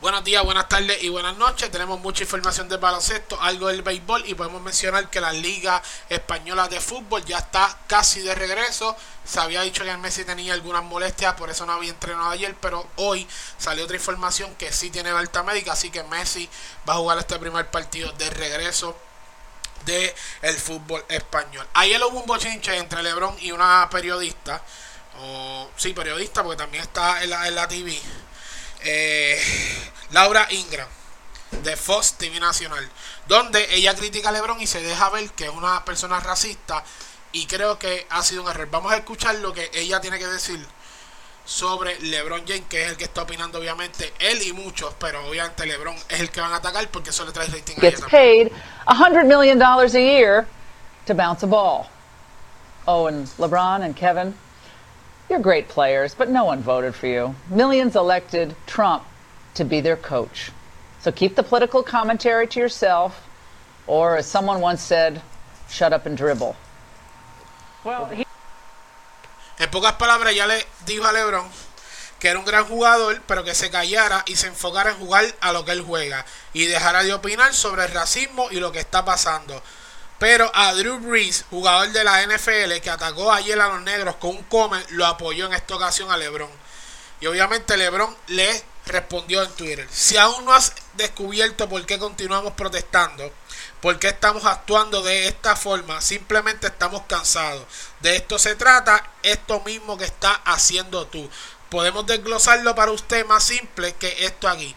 Buenos días, buenas tardes y buenas noches. Tenemos mucha información de baloncesto, algo del béisbol y podemos mencionar que la Liga Española de Fútbol ya está casi de regreso. Se había dicho que el Messi tenía algunas molestias, por eso no había entrenado ayer, pero hoy salió otra información que sí tiene alta médica, así que Messi va a jugar este primer partido de regreso de el fútbol español. Ayer hubo un bochinche entre LeBron y una periodista, o sí, periodista, porque también está en la, en la TV eh, Laura Ingram de Fox TV Nacional, donde ella critica a LeBron y se deja ver que es una persona racista y creo que ha sido un error. Vamos a escuchar lo que ella tiene que decir sobre LeBron James, que es el que está opinando obviamente él y muchos, pero obviamente LeBron es el que van a atacar porque eso le trae rating a Gets paid $100 million dollars a year to bounce a ball. Oh, and LeBron and Kevin, You're great players, but no one voted for you. Millions elected Trump to be their coach. So keep the political commentary to yourself, or as someone once said, shut up and dribble. Well, he... En pocas palabras, ya le dijo a LeBron que era un gran jugador, pero que se callara y se enfocara en jugar a lo que él juega y dejara de opinar sobre el racismo y lo que está pasando. Pero a Drew Brees, jugador de la NFL que atacó ayer a los negros con un come, lo apoyó en esta ocasión a LeBron. Y obviamente LeBron le respondió en Twitter. Si aún no has descubierto por qué continuamos protestando, por qué estamos actuando de esta forma, simplemente estamos cansados. De esto se trata, esto mismo que está haciendo tú. Podemos desglosarlo para usted más simple que esto aquí.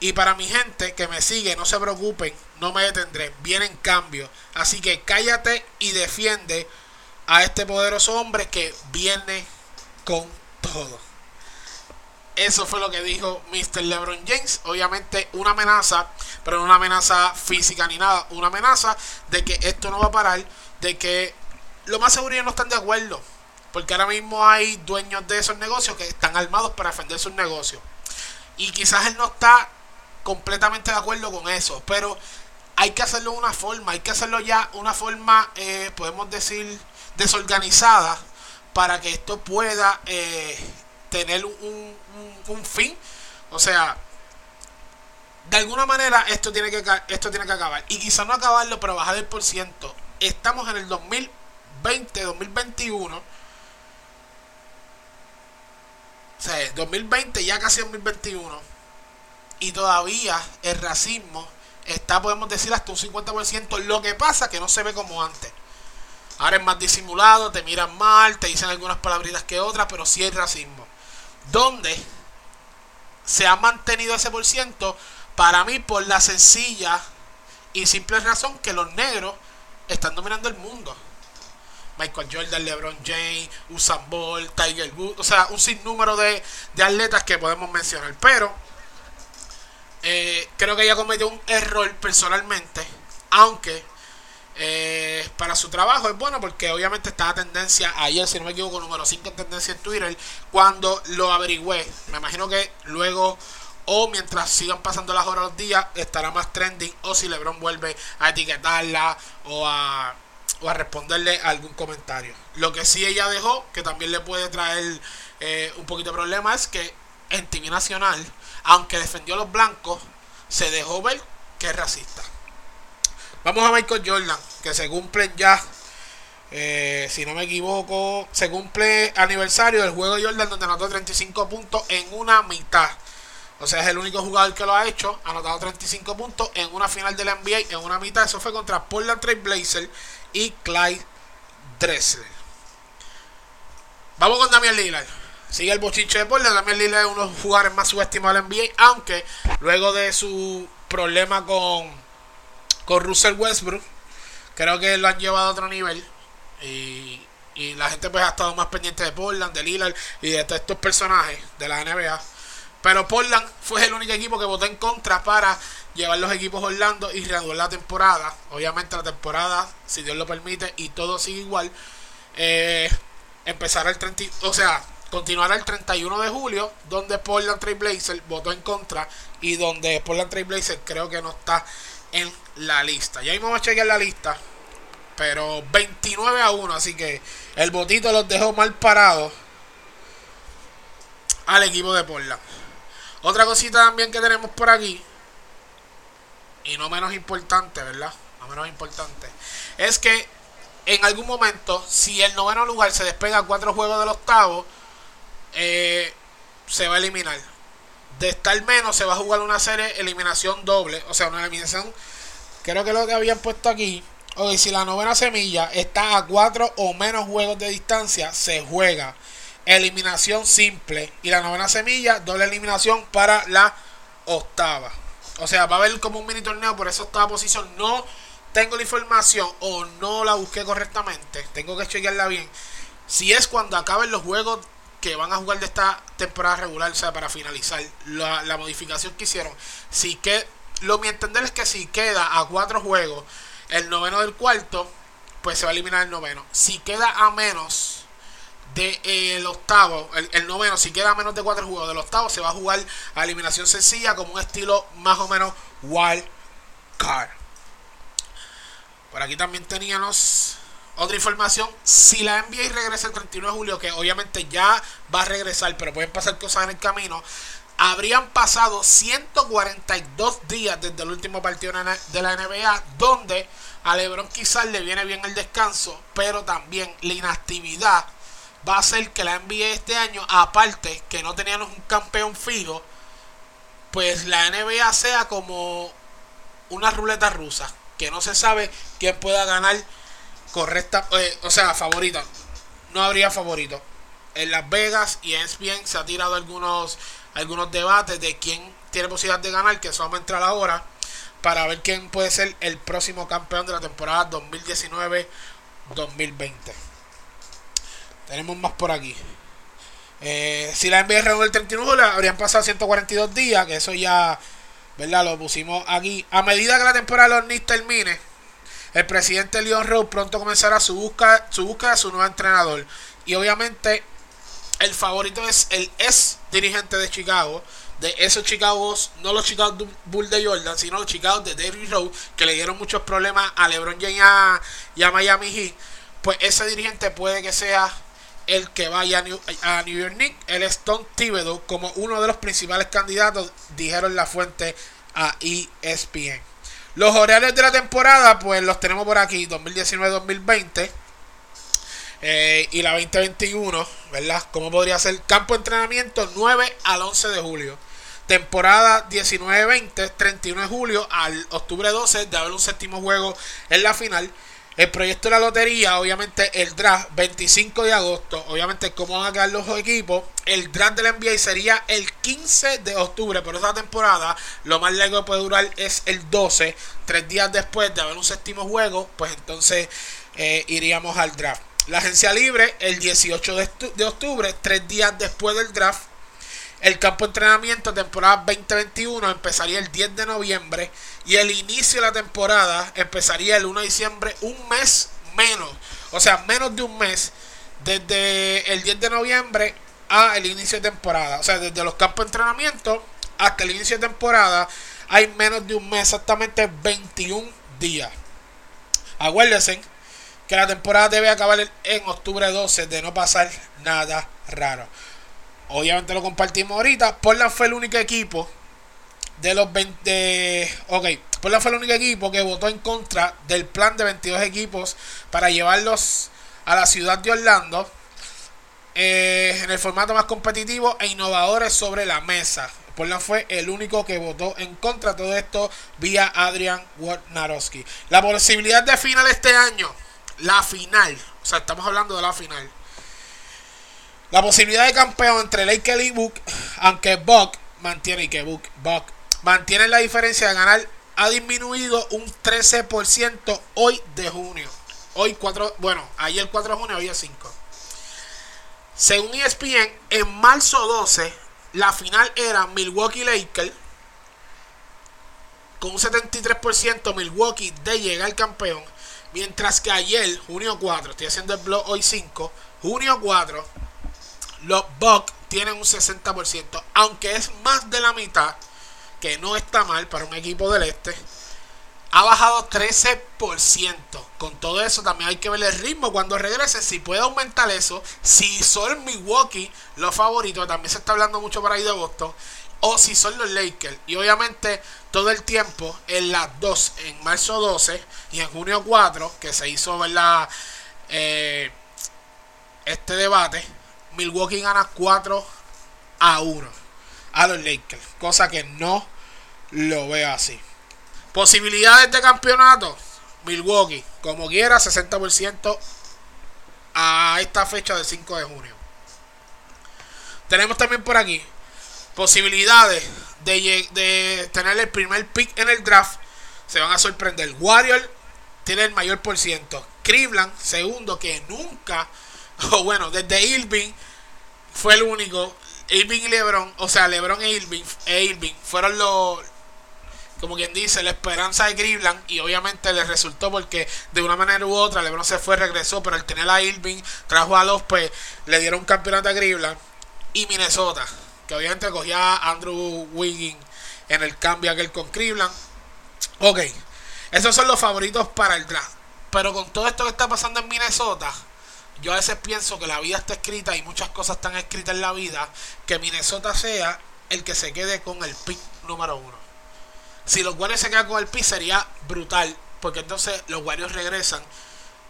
Y para mi gente que me sigue, no se preocupen, no me detendré. Vienen cambios. Así que cállate y defiende a este poderoso hombre que viene con todo. Eso fue lo que dijo Mr. LeBron James. Obviamente una amenaza, pero no una amenaza física ni nada. Una amenaza de que esto no va a parar, de que lo más seguro ya no están de acuerdo. Porque ahora mismo hay dueños de esos negocios que están armados para defender sus negocios. Y quizás él no está completamente de acuerdo con eso, pero hay que hacerlo de una forma, hay que hacerlo ya una forma, eh, podemos decir, desorganizada para que esto pueda eh, tener un, un, fin. O sea, de alguna manera esto tiene que esto tiene que acabar. Y quizá no acabarlo, pero bajar el por ciento. Estamos en el 2020, 2021. O sea, 2020, ya casi 2021 y todavía el racismo está, podemos decir, hasta un 50%. Lo que pasa que no se ve como antes. Ahora es más disimulado, te miran mal, te dicen algunas palabritas que otras, pero sí hay racismo. Donde se ha mantenido ese por ciento, para mí, por la sencilla y simple razón que los negros están dominando el mundo. Michael Jordan, LeBron James, Usain Bolt, Tiger Woods, o sea, un sinnúmero de, de atletas que podemos mencionar. Pero eh, creo que ella cometió un error personalmente, aunque eh, para su trabajo es bueno porque obviamente estaba tendencia ayer, si no me equivoco, número 5 en tendencia en Twitter, cuando lo averigüé. Me imagino que luego o mientras sigan pasando las horas los días estará más trending o si LeBron vuelve a etiquetarla o a, o a responderle algún comentario. Lo que sí ella dejó, que también le puede traer eh, un poquito de problema, es que en TV Nacional aunque defendió a los blancos, se dejó ver que es racista. Vamos a Michael Jordan, que se cumple ya, eh, si no me equivoco, se cumple aniversario del juego de Jordan donde anotó 35 puntos en una mitad. O sea, es el único jugador que lo ha hecho, anotado 35 puntos en una final de la NBA en una mitad. Eso fue contra Portland Trail Blazer y Clyde Dressler. Vamos con Damian Lillard. Sigue el bochinche de Portland. También Lillard es uno de los jugadores más subestimados del NBA. Aunque luego de su problema con, con Russell Westbrook, creo que lo han llevado a otro nivel. Y, y la gente pues ha estado más pendiente de Portland, de Lillard y de estos personajes de la NBA. Pero Portland fue el único equipo que votó en contra para llevar los equipos Orlando y reanudar la temporada. Obviamente la temporada, si Dios lo permite, y todo sigue igual. Eh, empezará el 30, o sea, continuará el 31 de julio, donde Portland Trail Blazer votó en contra y donde Portland Trail Blazer creo que no está en la lista. Ya vamos a chequear la lista, pero 29 a 1, así que el votito los dejó mal parados al equipo de Portland. Otra cosita también que tenemos por aquí, y no menos importante, ¿verdad? No menos importante, es que en algún momento, si el noveno lugar se despega cuatro juegos del octavo, eh, se va a eliminar. De estar menos, se va a jugar una serie eliminación doble, o sea, una eliminación, creo que lo que habían puesto aquí. O si la novena semilla está a cuatro o menos juegos de distancia, se juega eliminación simple. Y la novena semilla, doble eliminación para la octava. O sea, va a haber como un mini torneo por esa octava posición. No tengo la información o no la busqué correctamente. Tengo que chequearla bien. Si es cuando acaben los juegos que van a jugar de esta temporada regular, o sea, para finalizar la, modificación que hicieron. Si que, lo mi entender es que si queda a cuatro juegos el noveno del cuarto, pues se va a eliminar el noveno. Si queda a menos del eh, octavo, el, noveno, si queda menos de cuatro juegos del octavo, se va a jugar a eliminación sencilla como un estilo más o menos wild card. Por aquí también teníamos otra información. Si la NBA regresa el 31 de julio, que obviamente ya va a regresar, pero pueden pasar cosas en el camino, habrían pasado 142 días desde el último partido de la NBA, donde a LeBron quizás le viene bien el descanso, pero también la inactividad va a ser que la NBA este año, aparte que no teníamos un campeón fijo, pues la NBA sea como una ruleta rusa, que no se sabe quién pueda ganar correcta, eh, o sea, favorita. No habría favorito. En Las Vegas y en ESPN se ha tirado algunos, algunos debates de quién tiene posibilidad de ganar, que eso vamos a entrar ahora, para ver quién puede ser el próximo campeón de la temporada 2019-2020. Tenemos más por aquí. Eh, si la NBA reúne el 31 habrían pasado 142 días, que eso ya, ¿verdad? Lo pusimos aquí. A medida que la temporada de los Knicks termine, el presidente Leon Rose pronto comenzará su búsqueda, su búsqueda de su nuevo entrenador. Y obviamente el favorito es el ex dirigente de Chicago. De esos Chicago, no los Chicago Bulls de Jordan, sino los Chicago de Derrick Rose, que le dieron muchos problemas a LeBron James y a Miami Heat. Pues ese dirigente puede que sea el que vaya a New, York el Stone Thibodeau, como uno de los principales candidatos, dijeron la fuente a ESPN. Los horarios de la temporada, pues los tenemos por aquí, 2019-2020 eh, y la 2021, ¿verdad? ¿Cómo podría ser? Campo de entrenamiento 9 al 11 de julio. Temporada 19-20, 31 de julio al octubre 12 de haber un séptimo juego en la final. El proyecto de la lotería, obviamente el draft 25 de agosto, obviamente cómo van a quedar los equipos. El draft de la NBA sería el 15 de octubre, pero esta temporada lo más largo que puede durar es el 12, tres días después de haber un séptimo juego, pues entonces eh, iríamos al draft. La agencia libre el 18 de octubre, tres días después del draft. El campo de entrenamiento temporada 2021 empezaría el 10 de noviembre y el inicio de la temporada empezaría el 1 de diciembre, un mes menos, o sea, menos de un mes desde el 10 de noviembre a el inicio de temporada, o sea, desde los campos de entrenamiento hasta el inicio de temporada hay menos de un mes, exactamente 21 días. Acuérdense que la temporada debe acabar en octubre 12 de no pasar nada raro. Obviamente lo compartimos ahorita. Portland fue el único equipo de los 20. Ok, Portland fue el único equipo que votó en contra del plan de 22 equipos para llevarlos a la ciudad de Orlando eh, en el formato más competitivo e innovadores sobre la mesa. Portland fue el único que votó en contra de todo esto vía Adrian Wojnarowski. La posibilidad de final este año, la final, o sea, estamos hablando de la final la posibilidad de campeón entre Lakers y Book, aunque Buck mantiene que Buck, Buck mantiene la diferencia de ganar, ha disminuido un 13% hoy de junio. Hoy 4, bueno, ayer 4 de junio, hoy es 5. Según ESPN, en marzo 12, la final era Milwaukee Lakers. Con un 73% Milwaukee de llegar campeón. Mientras que ayer, junio 4, estoy haciendo el blog hoy 5, junio 4, los Bucks tienen un 60%, aunque es más de la mitad, que no está mal para un equipo del este. Ha bajado 13%. Con todo eso también hay que ver el ritmo cuando regrese. Si puede aumentar eso. Si son Milwaukee los favoritos. También se está hablando mucho por ahí de Boston. o si son los Lakers. Y obviamente todo el tiempo en las dos, en marzo 12 y en junio 4, que se hizo ¿verdad? Eh, este debate, Milwaukee gana 4 a 1 a los Lakers, cosa que no lo veo así. Posibilidades de campeonato, Milwaukee, como quiera, 60% a esta fecha del 5 de junio. Tenemos también por aquí posibilidades de, tener el primer pick en el draft. Se van a sorprender. Warrior tiene el mayor por ciento. Cleveland, segundo, que nunca, o bueno, desde Irving fue el único. Irving y LeBron, o sea, LeBron e Irving, e Irving fueron los, como quien dice, la esperanza de Cleveland y obviamente le resultó porque de una manera u otra LeBron se fue, regresó, pero al tener a Irving, trajo a los, pues le dieron un campeonato a Cleveland y Minnesota, que obviamente cogía a Andrew Wiggins en el cambio aquel con Cleveland. Ok, esos son los favoritos para el draft. Pero con todo esto que está pasando en Minnesota, yo a veces pienso que la vida está escrita y muchas cosas están escritas en la vida, que Minnesota sea el que se quede con el pick número uno. Si los Warriors se quedan con el pick sería brutal, porque entonces los Warriors regresan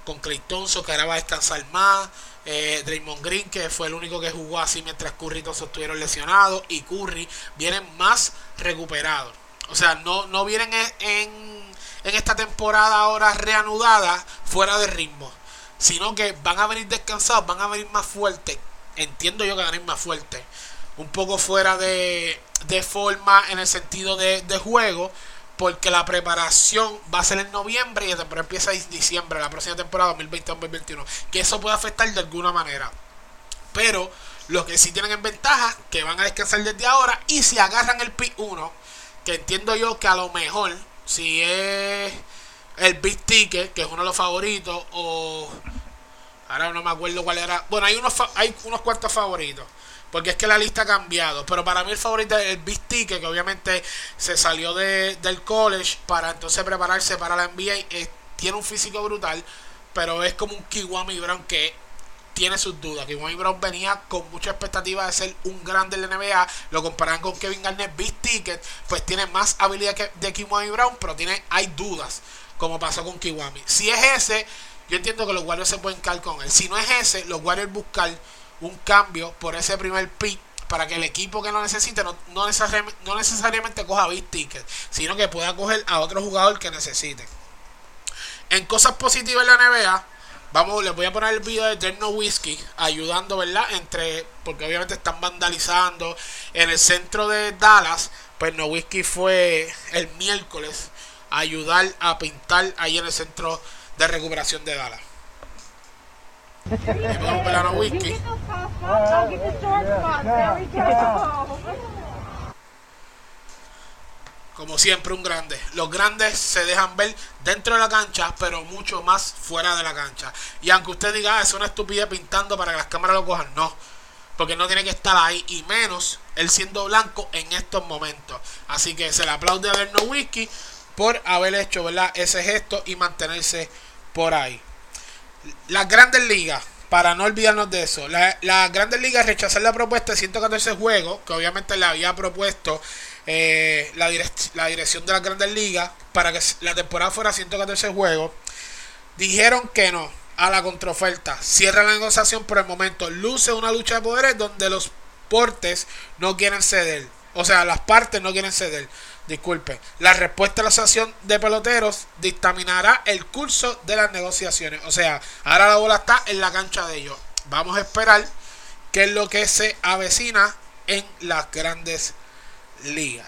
con Clay Thompson, que ahora va a descansar más, eh, Draymond Green, que fue el único que jugó así mientras Curry y todos estuvieron lesionados, y Curry vienen más recuperados. O sea, no, no vienen en en esta temporada ahora reanudada fuera de ritmo, sino que van a venir descansados, van a venir más fuertes. Entiendo yo que van a venir más fuertes, un poco fuera de, de forma en el sentido de, de juego, porque la preparación va a ser en noviembre y la temporada empieza en diciembre, la próxima temporada 2020-2021, que eso puede afectar de alguna manera. Pero lo que sí tienen en ventaja, que van a descansar desde ahora y si agarran el P1, que entiendo yo que a lo mejor si es el Big Ticket, que es uno de los favoritos, o ahora no me acuerdo cuál era. Bueno, hay unos, hay unos cuantos favoritos. Porque es que la lista ha cambiado. Pero para mí el favorito es el Big Ticket, que obviamente se salió de, del college para entonces prepararse para la NBA. tiene un físico brutal, pero es como un Kiwami Brown que tiene sus dudas. Wayne Brown venía con mucha expectativa de ser un grande en la NBA. Lo comparan con Kevin Garnett, Big Ticket. Pues tiene más habilidad que de Kiwami Brown, pero tiene, hay dudas. Como pasó con Kiwami. Si es ese, yo entiendo que los Warriors se pueden caer con él. Si no es ese, los Warriors buscar un cambio por ese primer pick para que el equipo que lo necesite no, no, necesariamente, no necesariamente coja Big Ticket, sino que pueda coger a otro jugador que necesite. En cosas positivas en la NBA, Vamos, les voy a poner el video de Derno Whiskey ayudando, ¿verdad? Entre, porque obviamente están vandalizando en el centro de Dallas. Pues No fue el miércoles ayudar a pintar ahí en el centro de recuperación de Dallas. Como siempre un grande. Los grandes se dejan ver dentro de la cancha, pero mucho más fuera de la cancha. Y aunque usted diga, ah, es una estupidez pintando para que las cámaras lo cojan, no. Porque no tiene que estar ahí, y menos él siendo blanco en estos momentos. Así que se le aplaude a Berno Whisky por haber hecho ¿verdad? ese gesto y mantenerse por ahí. Las grandes ligas, para no olvidarnos de eso, las la grandes ligas rechazar la propuesta de 114 juegos, que obviamente le había propuesto eh, la, la dirección de la Grandes Ligas para que la temporada fuera 114 juegos. Dijeron que no a la contraoferta. Cierra la negociación por el momento. Luce una lucha de poderes donde los portes no quieren ceder. O sea, las partes no quieren ceder. Disculpe. La respuesta de la asociación de peloteros dictaminará el curso de las negociaciones. O sea, ahora la bola está en la cancha de ellos. Vamos a esperar qué es lo que se avecina en las grandes liga.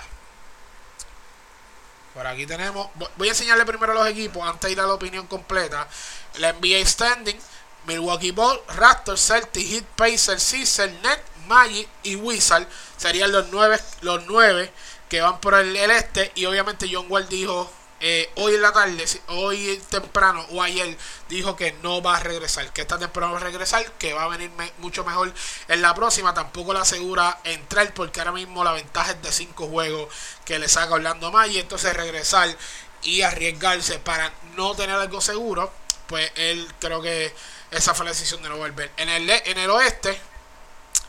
Por aquí tenemos. Voy a enseñarle primero los equipos antes de ir a la opinión completa. La NBA Standing: Milwaukee Ball, Raptors, Celtics, Heat, Pacers, Caesar, Net, Magic y Wizard. Serían los nueve, los nueve que van por el, este. Y obviamente John Wall dijo eh, hoy en la tarde, hoy temprano o ayer, dijo que no va a regresar, que esta temporada va a regresar, que va a venir mucho mejor en la próxima. Tampoco le asegura entrar porque ahora mismo la ventaja es de 5 juegos que le saca Orlando May. Entonces regresar y arriesgarse para no tener algo seguro, pues él creo que esa fue la decisión de no volver. En el, en el oeste,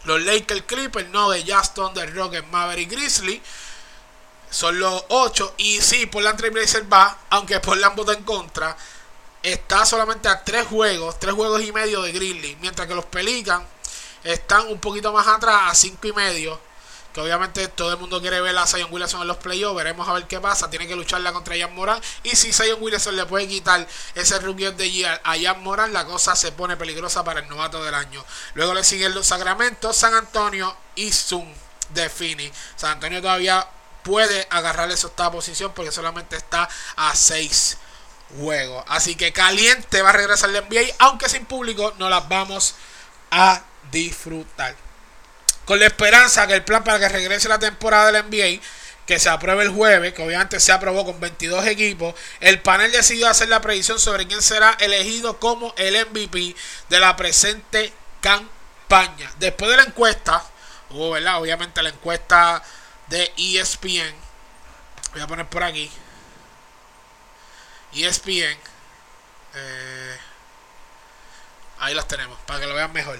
Los Lakers, Clippers, no de Jazz, Thunder, Rockets, Maverick, Grizzly. Son los 8. Y sí, Portland Trailblazers va, aunque Portland vota en contra. Está solamente a 3 juegos, 3 juegos y medio de Grizzly. Mientras que los Pelicans están un poquito más atrás, a 5 y medio que obviamente todo el mundo quiere ver a Zion Williamson en los playoffs. Veremos a ver qué pasa. Tiene que lucharla contra Jan Moran. Y si Zion Williamson le puede quitar ese rookie de year a Jan Moran, la cosa se pone peligrosa para el novato del año. Luego le siguen los Sacramentos, San Antonio y Zoom de Fini. San Antonio todavía puede agarrarle esa octava posición porque solamente está a 6 juegos. Así que caliente va a regresar el NBA, aunque sin público, no las vamos a disfrutar con la esperanza que el plan para que regrese la temporada del NBA, que se apruebe el jueves, que obviamente se aprobó con 22 equipos, el panel decidió hacer la predicción sobre quién será elegido como el MVP de la presente campaña. Después de la encuesta, hubo, ¿verdad? Obviamente la encuesta de ESPN. Voy a poner por aquí. ESPN. Eh, ahí las tenemos, para que lo vean mejor.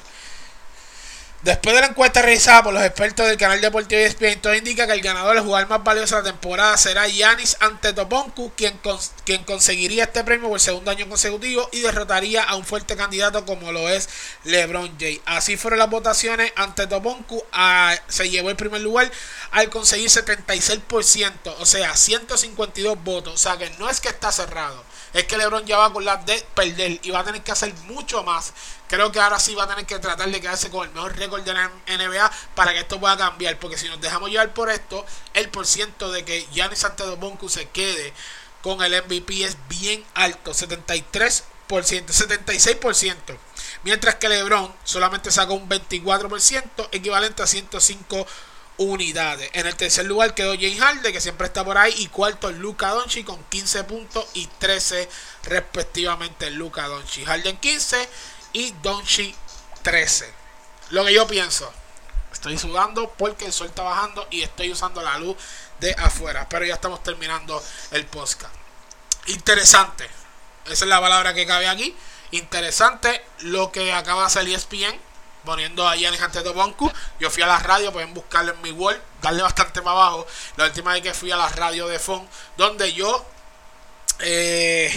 Después de la encuesta realizada por los expertos del canal deportivo ESPN, todo indica que el ganador, el jugador más valioso de la temporada, será Yanis Antetokounmpo, quien, quien conseguiría este premio por el segundo año consecutivo y derrotaría a un fuerte candidato como lo es LeBron James. Así fueron las votaciones. Antetokounmpo ah, se llevó el primer lugar al conseguir 76%, o sea, 152 votos. O sea que no es que está cerrado es que LeBron ya va con la de perder y va a tener que hacer mucho más. Creo que ahora sí va a tener que tratar de quedarse con el mejor récord de la NBA para que esto pueda cambiar. Porque si nos dejamos llevar por esto, el porciento de que Giannis Antetokounmpo se quede con el MVP es bien alto, 73%, 76%. Mientras que LeBron solamente sacó un 24%, equivalente a 105 unidades. En el tercer lugar quedó James Harden, que siempre está por ahí. Y cuarto, Luca Doncic con 15 puntos y 13 respectivamente. Luca Doncic. Harden 15 y Doncic 13. Lo que yo pienso. Estoy sudando porque el sol está bajando y estoy usando la luz de afuera. Pero ya estamos terminando el podcast. Interesante. Esa es la palabra que cabe aquí. Interesante lo que acaba de hacer ESPN poniendo a Giannis Antetokounmpo. Yo fui a la radio, pueden buscarlo en mi wall, darle bastante más abajo. La última vez que fui a la radio de FON, donde yo eh,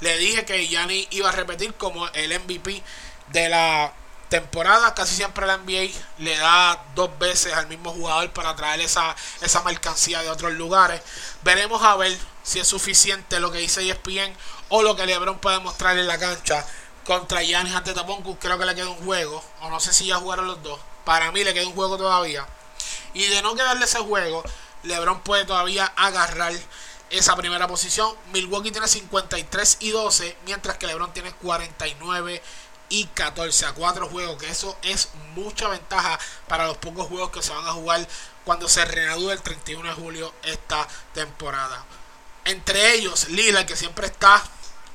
le dije que Giannis iba a repetir como el MVP de la temporada. Casi siempre la NBA le da dos veces al mismo jugador para traer esa, esa mercancía de otros lugares. Veremos a ver si es suficiente lo que dice ESPN o lo que LeBron puede mostrar en la cancha contra Giannis Antetokounmpo creo que le queda un juego o no sé si ya jugaron los dos. Para mí le queda un juego todavía. Y de no quedarle ese juego LeBron puede todavía agarrar esa primera posición. Milwaukee tiene 53 y 12 mientras que LeBron tiene 49 y 14 a 4 juegos que eso es mucha ventaja para los pocos juegos que se van a jugar cuando se reanude el 31 de julio esta temporada. Entre ellos Lila que siempre está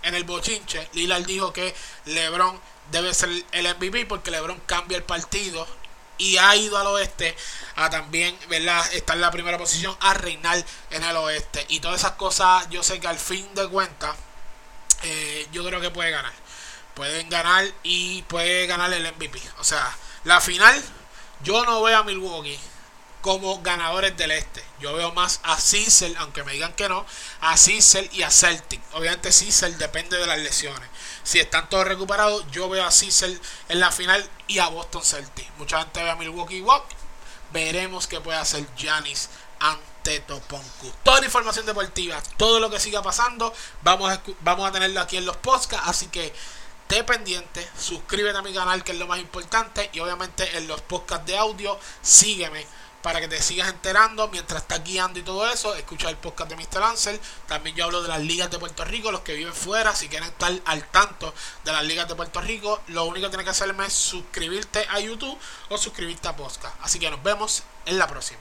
en el bochinche, Lillard dijo que LeBron debe ser el MVP porque LeBron cambia el partido y ha ido al oeste a también, ¿verdad? Estar en la primera posición a reinar en el oeste. Y todas esas cosas, yo sé que al fin de cuentas, eh, yo creo que puede ganar. Pueden ganar y puede ganar el MVP. O sea, la final, yo no veo a Milwaukee como ganadores del este. Yo veo más a Cecil, aunque me digan que no, a Cecil y a Celtic. Obviamente Cecil depende de las lesiones. Si están todos recuperados, yo veo a Cecil en la final y a Boston Celtic. Mucha gente ve a Milwaukee Walk. Veremos qué puede hacer Giannis Antetokounmpo. Toda la información deportiva, todo lo que siga pasando, vamos a, vamos a tenerlo aquí en los podcasts. Así que te pendiente, suscríbete a mi canal que es lo más importante y obviamente en los podcasts de audio sígueme para que te sigas enterando mientras estás guiando y todo eso. Escucha el podcast de Mr. Ansel. También yo hablo de las ligas de Puerto Rico, los que viven fuera. Si quieren estar al tanto de las ligas de Puerto Rico, lo único que tienes que hacerme es suscribirte a YouTube o suscribirte a podcast. Así que nos vemos en la próxima.